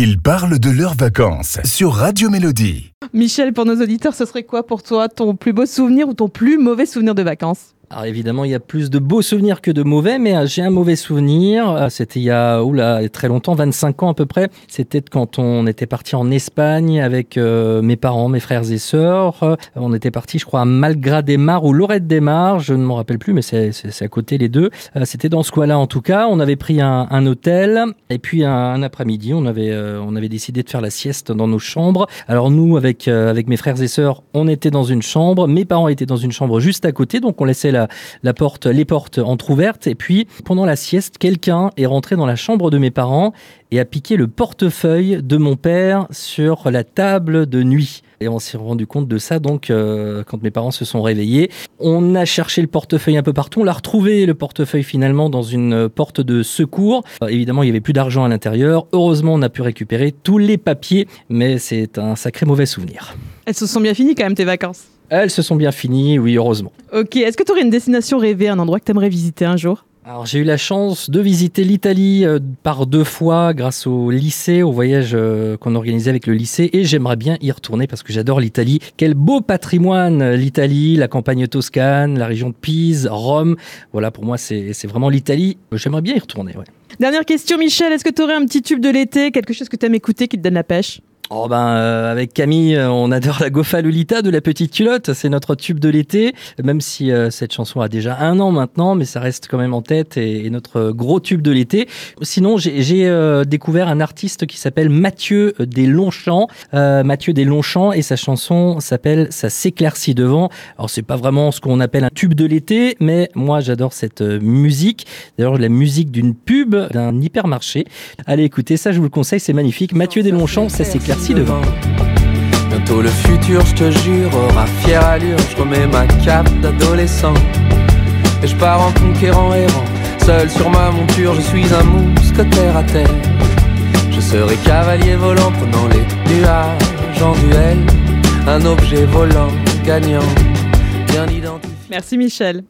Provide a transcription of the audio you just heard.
Ils parlent de leurs vacances sur Radio Mélodie. Michel, pour nos auditeurs, ce serait quoi pour toi ton plus beau souvenir ou ton plus mauvais souvenir de vacances? Alors évidemment, il y a plus de beaux souvenirs que de mauvais, mais euh, j'ai un mauvais souvenir. Euh, c'était il y a oula, très longtemps, 25 ans à peu près. C'était quand on était parti en Espagne avec euh, mes parents, mes frères et sœurs. On était parti, je crois, à Malgras des Mars ou Lorette des Mars. Je ne m'en rappelle plus, mais c'est à côté les deux. C'était dans ce coin-là en tout cas. On avait pris un, hôtel et puis un, un après-midi, on avait on avait décidé de faire la sieste dans nos chambres. Alors nous, avec avec mes frères et sœurs, on était dans une chambre. Mes parents étaient dans une chambre juste à côté, donc on laissait la la, porte, les portes entrouvertes. Et puis, pendant la sieste, quelqu'un est rentré dans la chambre de mes parents et a piqué le portefeuille de mon père sur la table de nuit. Et on s'est rendu compte de ça donc euh, quand mes parents se sont réveillés. On a cherché le portefeuille un peu partout. On l'a retrouvé le portefeuille finalement dans une porte de secours. Euh, évidemment, il n'y avait plus d'argent à l'intérieur. Heureusement, on a pu récupérer tous les papiers, mais c'est un sacré mauvais souvenir. Elles se sont bien finies quand même tes vacances. Elles se sont bien finies, oui, heureusement. Ok, est-ce que tu aurais une destination rêvée, un endroit que tu aimerais visiter un jour? Alors j'ai eu la chance de visiter l'Italie euh, par deux fois grâce au lycée, au voyage euh, qu'on organisait avec le lycée et j'aimerais bien y retourner parce que j'adore l'Italie. Quel beau patrimoine l'Italie, la campagne toscane, la région de Pise, Rome. Voilà pour moi c'est vraiment l'Italie. J'aimerais bien y retourner. Dernière question Michel, est-ce que tu aurais un petit tube de l'été, quelque chose que tu aimes écouter qui te donne la pêche? Oh ben euh, avec Camille, euh, on adore la Gofa Lolita de la petite culotte, c'est notre tube de l'été, même si euh, cette chanson a déjà un an maintenant, mais ça reste quand même en tête et, notre gros tube de l'été. Sinon, j'ai découvert un artiste qui s'appelle Mathieu Deslongchamps, Mathieu Deslongchamps et sa chanson s'appelle Ça s'éclaircit devant. Alors c'est pas vraiment ce qu'on appelle un tube de l'été, mais moi j'adore cette musique. D'ailleurs la musique d'une pub d'un hypermarché. Allez écoutez ça, je vous le conseille, c'est magnifique. Mathieu Deslongchamps, ça s'éclaircit devant. Bientôt le futur, je te jure, aura fière allure. Je remets ma cape d'adolescent. Et je pars en conquérant errant. Seul sur ma monture, je suis un mousquetaire à terre. Je serai cavalier volant, prenant les nuages en duel. Un objet volant, gagnant, bien identifié. Merci Michel.